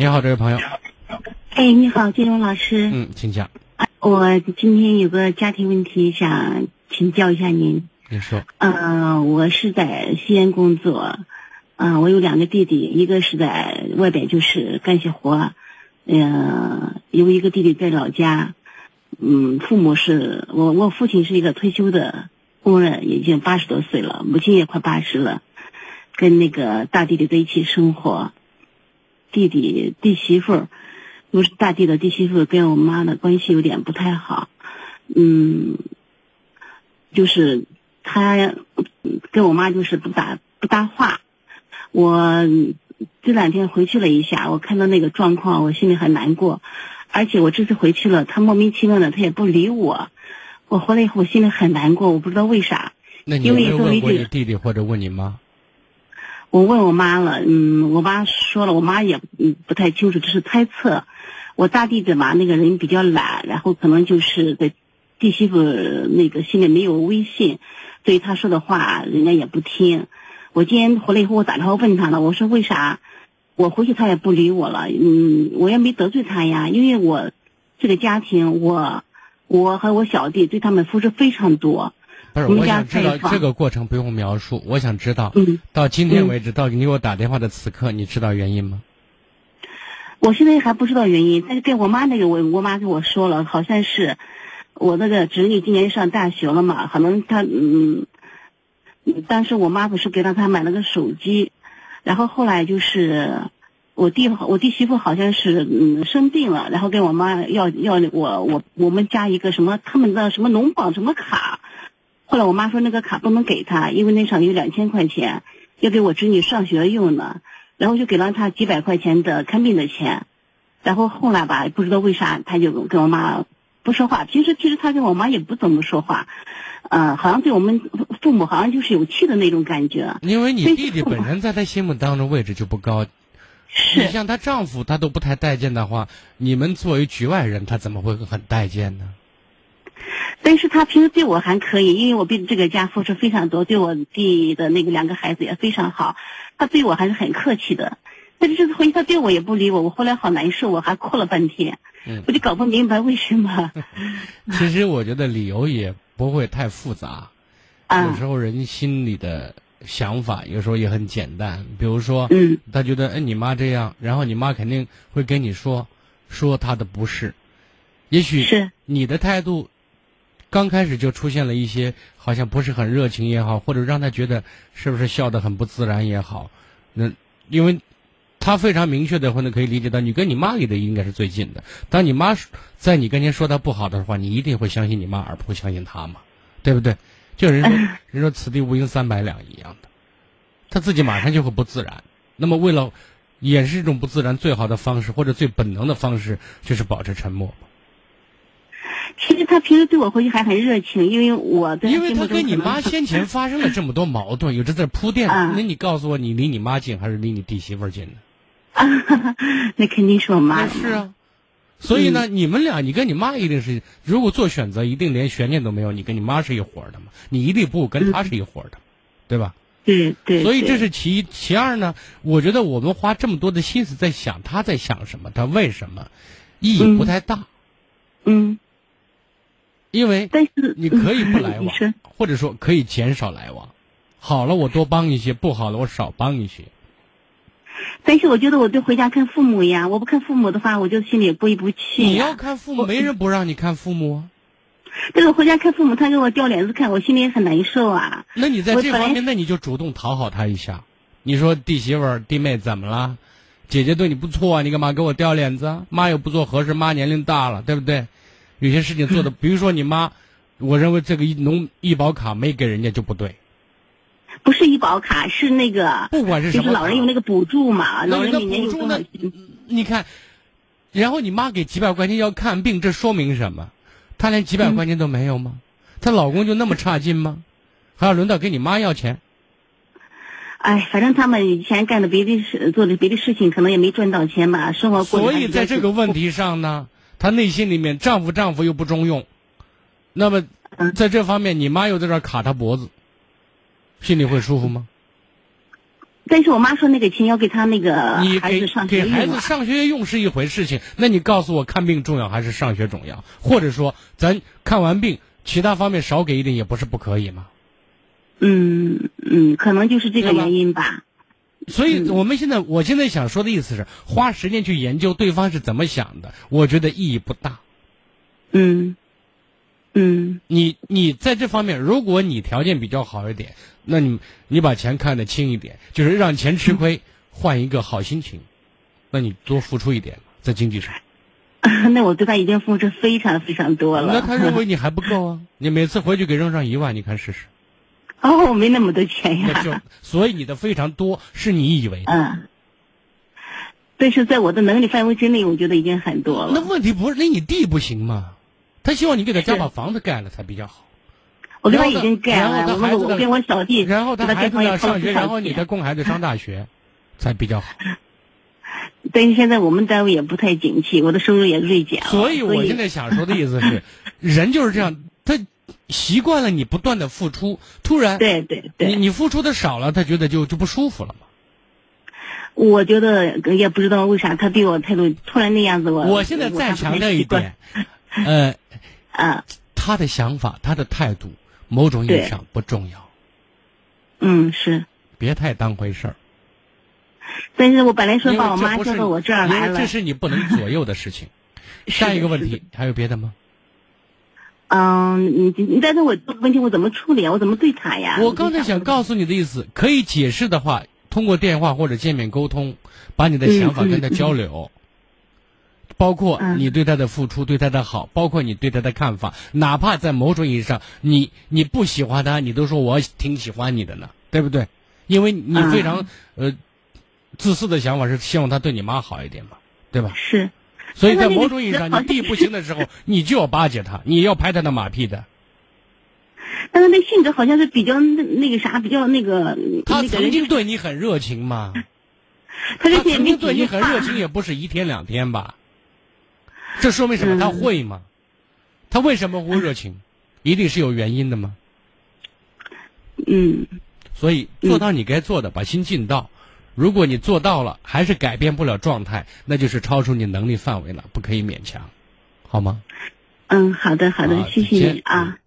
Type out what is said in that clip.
你好，这位朋友。哎，你好，金荣老师。嗯，请讲。我今天有个家庭问题想请教一下您。你说。嗯，我是在西安工作。嗯，我有两个弟弟，一个是在外边就是干些活，嗯，有一个弟弟在老家。嗯，父母是我，我父亲是一个退休的工人，已经八十多岁了，母亲也快八十了，跟那个大弟弟在一起生活。弟弟弟媳妇，又是大弟的弟媳妇，跟我妈的关系有点不太好。嗯，就是他跟我妈就是不搭不搭话。我这两天回去了一下，我看到那个状况，我心里很难过。而且我这次回去了，他莫名其妙的他也不理我。我回来以后，我心里很难过，我不知道为啥。那你有没有问过你弟弟或者问你妈？我问我妈了，嗯，我妈说了，我妈也嗯不太清楚，只是猜测。我大弟弟嘛，那个人比较懒，然后可能就是在弟媳妇那个心里没有威信，所以他说的话人家也不听。我今天回来以后，我打电话问他了，我说为啥我回去他也不理我了？嗯，我也没得罪他呀，因为我这个家庭，我我和我小弟对他们付出非常多。不是，我想知道这个过程不用描述。我想知道，到今天为止，到你给我打电话的此刻，你知道原因吗？我现在还不知道原因，但是跟我妈那个，我我妈跟我说了，好像是我那个侄女今年上大学了嘛，可能她嗯，当时我妈不是给了她买了个手机，然后后来就是我弟我弟媳妇好像是嗯生病了，然后跟我妈要要我我我们家一个什么他们的什么农保什么卡。后来我妈说那个卡不能给他，因为那上有两千块钱，要给我侄女上学用呢。然后就给了他几百块钱的看病的钱。然后后来吧，不知道为啥他就跟我妈不说话。平时其实他跟我妈也不怎么说话，嗯，好像对我们父母好像就是有气的那种感觉。因为你弟弟本身在他心目当中位置就不高，是你像她丈夫，她都不太待见的话，你们作为局外人，他怎么会很待见呢？但是他平时对我还可以，因为我对这个家付出非常多，对我弟的那个两个孩子也非常好，他对我还是很客气的。但是这次回去他对我也不理我，我后来好难受，我还哭了半天，嗯我就搞不明白为什么。其实我觉得理由也不会太复杂，有时候人心里的想法有时候也很简单，比如说，嗯他觉得哎你妈这样，然后你妈肯定会跟你说说他的不是，也许是你的态度。刚开始就出现了一些好像不是很热情也好，或者让他觉得是不是笑得很不自然也好，那因为他非常明确的话呢，可以理解到你跟你妈离的应该是最近的。当你妈在你跟前说他不好的话，你一定会相信你妈，而不会相信他嘛，对不对？就人说人说此地无银三百两一样的，他自己马上就会不自然。那么为了掩饰这种不自然，最好的方式或者最本能的方式就是保持沉默。其实他平时对我回去还很热情，因为我的因为他跟你妈先前发生了这么多矛盾，有这在铺垫。那你告诉我，你离你妈近还是离你弟媳妇近呢？啊，那肯定是我妈。是啊，所以呢，你们俩，你跟你妈一定是，如果做选择，一定连悬念都没有，你跟你妈是一伙的嘛？你一定不跟她是一伙的，对吧？对对。所以这是其一，其二呢？我觉得我们花这么多的心思在想他在想什么，他为什么，意义不太大。嗯。因为，但是你可以不来往，或者说可以减少来往。好了，我多帮一些；不好了，我少帮一些。但是我觉得我就回家看父母呀，我不看父母的话，我就心里过意不去。你要看父母，没人不让你看父母。但是我回家看父母，他给我掉脸子看，我心里也很难受啊。那你在这方面，那你就主动讨好他一下。你说弟媳妇、弟妹怎么了？姐姐对你不错，你干嘛给我掉脸子？妈又不做合适，妈年龄大了，对不对？有些事情做的，比如说你妈，我认为这个农医保卡没给人家就不对。不是医保卡，是那个，不管是什么，就是老人有那个补助嘛，老人每年有？你看，然后你妈给几百块钱要看病，这说明什么？她连几百块钱都没有吗？她老公就那么差劲吗？还要轮到给你妈要钱？哎，反正他们以前干的别的事，做的别的事情，可能也没赚到钱吧，生活过。所以在这个问题上呢。她内心里面，丈夫丈夫又不中用，那么在这方面，你妈又在这卡她脖子，心里会舒服吗？但是我妈说那个钱要给她那个你给孩子上学给孩子用啊。上学用是一回事情，那你告诉我看病重要还是上学重要？或者说咱看完病，其他方面少给一点也不是不可以吗？嗯嗯，可能就是这个原因吧。所以嗯我们现在，我现在想说的意思是，花时间去研究对方是怎么想的，我觉得意义不大。嗯嗯你你在这方面，如果你条件比较好一点，那你你把钱看得轻一点，就是让钱吃亏，换一个好心情，那你多付出一点，在经济上。那我对他已经付出非常非常多了。那他认为你还不够啊？你每次回去给扔上一万，你看试试。哦，我没那么多钱呀。所以你的非常多是你以为的。嗯，但是在我的能力范围之内，我觉得已经很多了那。问题不是那你弟不行吗？他希望你给他家把房子盖了才比较好。我跟他已经盖然后了，我我跟我小弟，然后他给孩子要上学，然后你再。供孩子上大学，才比较好。但是现在我们单位也不太景气，我的收入也锐减了。所以我现在想说的意思是，人就是这样，他习惯了你不断的付出，突然对对对，你你付出的少了，他觉得就就不舒服了嘛。我觉得也不知道为啥他对我态度突然那样子，我我现在再强调一点，呃，啊，他的想法、他的态度，某种意义上不重要，嗯是。别太当回事儿。但是我本来说把我妈叫到我这儿来了这，是你不能左右的事情。下一个问题还有别的吗？嗯，你你但是我这个问题我怎么处理啊？我怎么对他呀？我刚才想告诉你的意思，可以解释的话，通过电话或者见面沟通，把你的想法跟他交流，包括嗯你对他的付出、对他的好，包括你对他的看法，哪怕在某种意义上，你你不喜欢他，你都说我挺喜欢你的呢，对不对？因为你嗯非常、呃自私的想法是希望他对你妈好一点嘛，对吧？是，所以在某种意义上，你弟不行的时候，你就要巴结他，你要拍他的马屁的。但是那性格好像是比较那那个啥，比较那个他曾经对你很热情嘛？他曾经对你很热情，也不是一天两天吧？这说明什么？嗯他会吗？他为什么会热情？一定是有原因的吗？嗯所以做到你该做的，把心尽到。如果你做到了，还是改变不了状态，那就是超出你能力范围了，不可以勉强，好吗？嗯，好的好好的，谢谢你啊。